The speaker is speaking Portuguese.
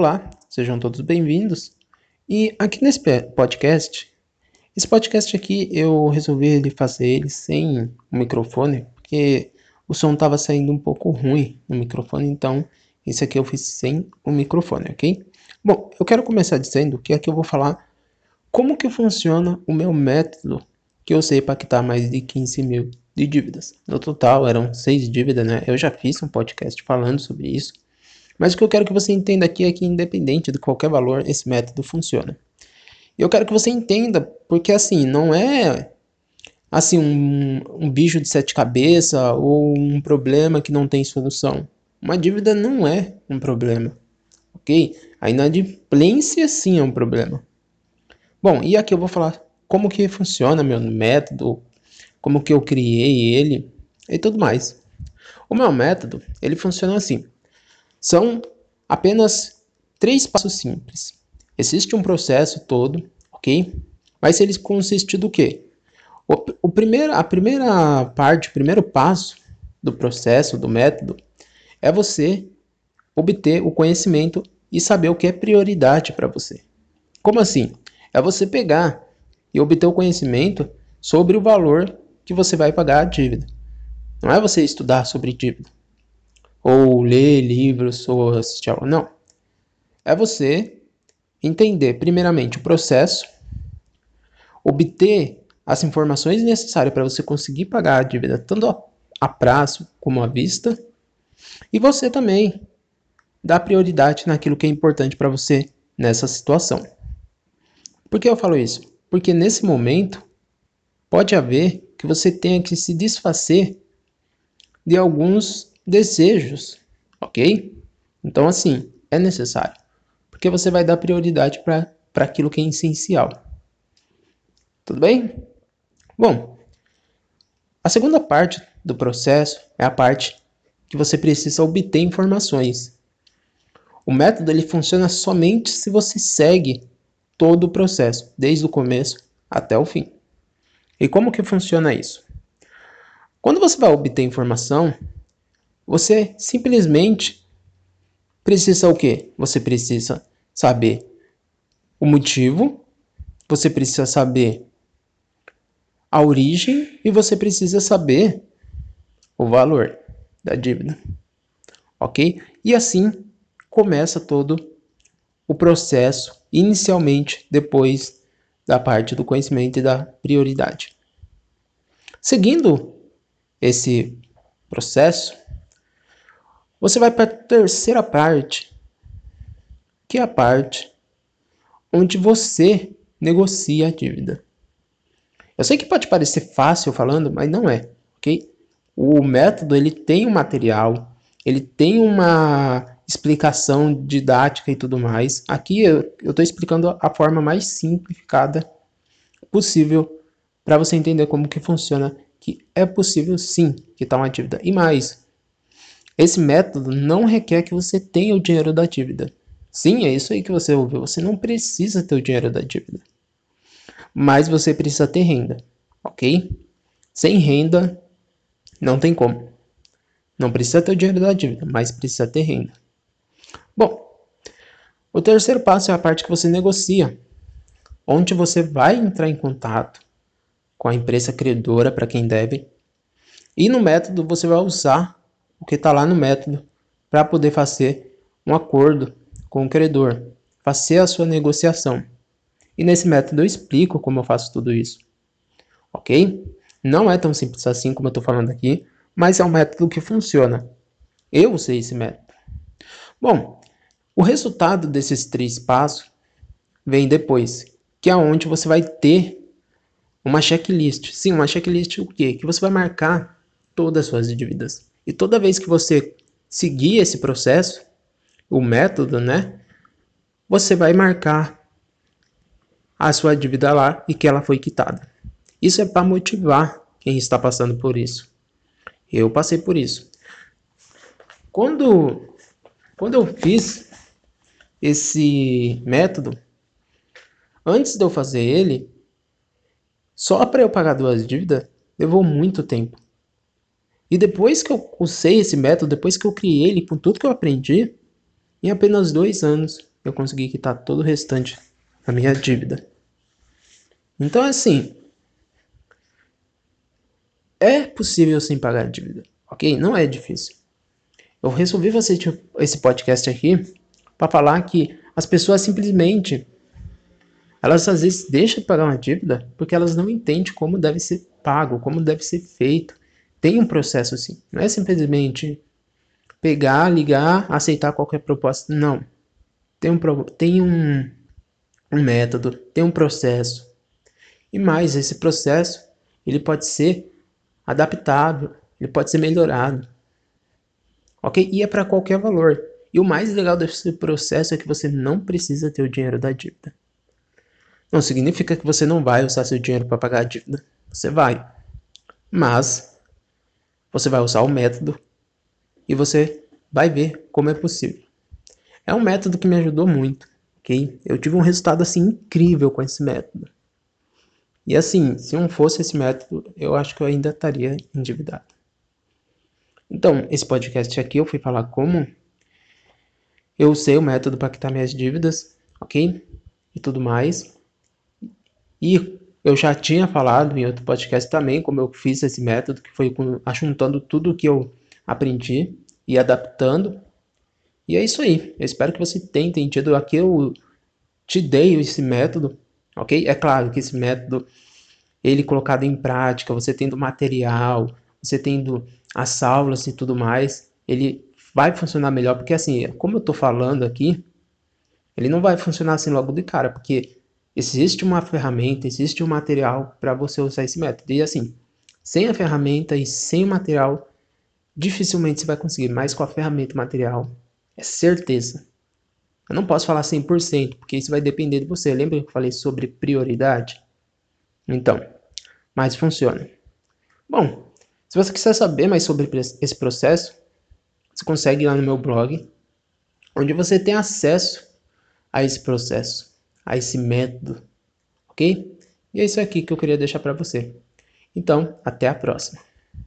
Olá, sejam todos bem-vindos. E aqui nesse podcast, esse podcast aqui eu resolvi fazer ele sem o microfone, porque o som estava saindo um pouco ruim no microfone, então esse aqui eu fiz sem o microfone, ok? Bom, eu quero começar dizendo que aqui eu vou falar como que funciona o meu método que eu usei para quitar mais de 15 mil de dívidas. No total eram seis dívidas, né? Eu já fiz um podcast falando sobre isso. Mas o que eu quero que você entenda aqui é que, independente de qualquer valor, esse método funciona. Eu quero que você entenda, porque assim, não é assim um, um bicho de sete cabeças ou um problema que não tem solução. Uma dívida não é um problema, ok? A inadimplência sim é um problema. Bom, e aqui eu vou falar como que funciona meu método, como que eu criei ele e tudo mais. O meu método, ele funciona assim. São apenas três passos simples. Existe um processo todo, ok? Mas ele consiste do quê? O, o primeiro, a primeira parte, o primeiro passo do processo, do método, é você obter o conhecimento e saber o que é prioridade para você. Como assim? É você pegar e obter o conhecimento sobre o valor que você vai pagar a dívida. Não é você estudar sobre dívida ou ler livros, ou assistir aula. Não. É você entender, primeiramente, o processo, obter as informações necessárias para você conseguir pagar a dívida tanto a prazo como à vista, e você também dar prioridade naquilo que é importante para você nessa situação. Por que eu falo isso? Porque nesse momento pode haver que você tenha que se desfazer de alguns desejos, ok? Então, assim, é necessário, porque você vai dar prioridade para aquilo que é essencial. Tudo bem? Bom, a segunda parte do processo é a parte que você precisa obter informações. O método ele funciona somente se você segue todo o processo, desde o começo até o fim. E como que funciona isso? Quando você vai obter informação, você simplesmente precisa o quê? Você precisa saber o motivo, você precisa saber a origem e você precisa saber o valor da dívida. Ok? E assim começa todo o processo, inicialmente, depois da parte do conhecimento e da prioridade. Seguindo esse processo, você vai para a terceira parte, que é a parte onde você negocia a dívida. Eu sei que pode parecer fácil falando, mas não é, ok? O método ele tem um material, ele tem uma explicação didática e tudo mais. Aqui eu estou explicando a forma mais simplificada possível para você entender como que funciona, que é possível sim quitar uma dívida. E mais, esse método não requer que você tenha o dinheiro da dívida. Sim, é isso aí que você ouviu. Você não precisa ter o dinheiro da dívida. Mas você precisa ter renda, ok? Sem renda, não tem como. Não precisa ter o dinheiro da dívida, mas precisa ter renda. Bom, o terceiro passo é a parte que você negocia, onde você vai entrar em contato com a empresa credora para quem deve. E no método você vai usar o que está lá no método para poder fazer um acordo com o credor, fazer a sua negociação. E nesse método eu explico como eu faço tudo isso. Ok? Não é tão simples assim como eu estou falando aqui, mas é um método que funciona. Eu usei esse método. Bom, o resultado desses três passos vem depois, que é onde você vai ter uma checklist. Sim, uma checklist o quê? Que você vai marcar todas as suas dívidas. E toda vez que você seguir esse processo, o método, né? Você vai marcar a sua dívida lá e que ela foi quitada. Isso é para motivar quem está passando por isso. Eu passei por isso. Quando, quando eu fiz esse método, antes de eu fazer ele, só para eu pagar duas dívidas, levou muito tempo. E depois que eu usei esse método, depois que eu criei ele com tudo que eu aprendi, em apenas dois anos eu consegui quitar todo o restante da minha dívida. Então, assim, é possível sim pagar a dívida, ok? Não é difícil. Eu resolvi fazer esse podcast aqui para falar que as pessoas simplesmente elas às vezes deixam de pagar uma dívida porque elas não entendem como deve ser pago, como deve ser feito. Tem um processo assim. Não é simplesmente pegar, ligar, aceitar qualquer proposta. Não. Tem um, tem um, um método, tem um processo. E mais, esse processo ele pode ser adaptável, ele pode ser melhorado. Ok? E é para qualquer valor. E o mais legal desse processo é que você não precisa ter o dinheiro da dívida. Não significa que você não vai usar seu dinheiro para pagar a dívida. Você vai. Mas você vai usar o método e você vai ver como é possível. É um método que me ajudou muito, ok? Eu tive um resultado assim incrível com esse método. E assim, se não fosse esse método, eu acho que eu ainda estaria endividado. Então, esse podcast aqui eu fui falar como eu usei o método para quitar minhas dívidas, ok? E tudo mais. E eu já tinha falado em outro podcast também como eu fiz esse método, que foi ajuntando tudo que eu aprendi e adaptando. E é isso aí. Eu espero que você tenha entendido. Aqui eu te dei esse método ok? É claro que esse método, ele colocado em prática, você tendo material, você tendo as aulas e tudo mais, ele vai funcionar melhor, porque assim, como eu estou falando aqui, ele não vai funcionar assim logo de cara, porque existe uma ferramenta, existe um material para você usar esse método. E assim, sem a ferramenta e sem o material, dificilmente você vai conseguir, mas com a ferramenta e material, é certeza. Eu não posso falar 100%, porque isso vai depender de você. Lembra que eu falei sobre prioridade? Então, mas funciona. Bom, se você quiser saber mais sobre esse processo, você consegue ir lá no meu blog, onde você tem acesso a esse processo, a esse método, ok? E é isso aqui que eu queria deixar para você. Então, até a próxima.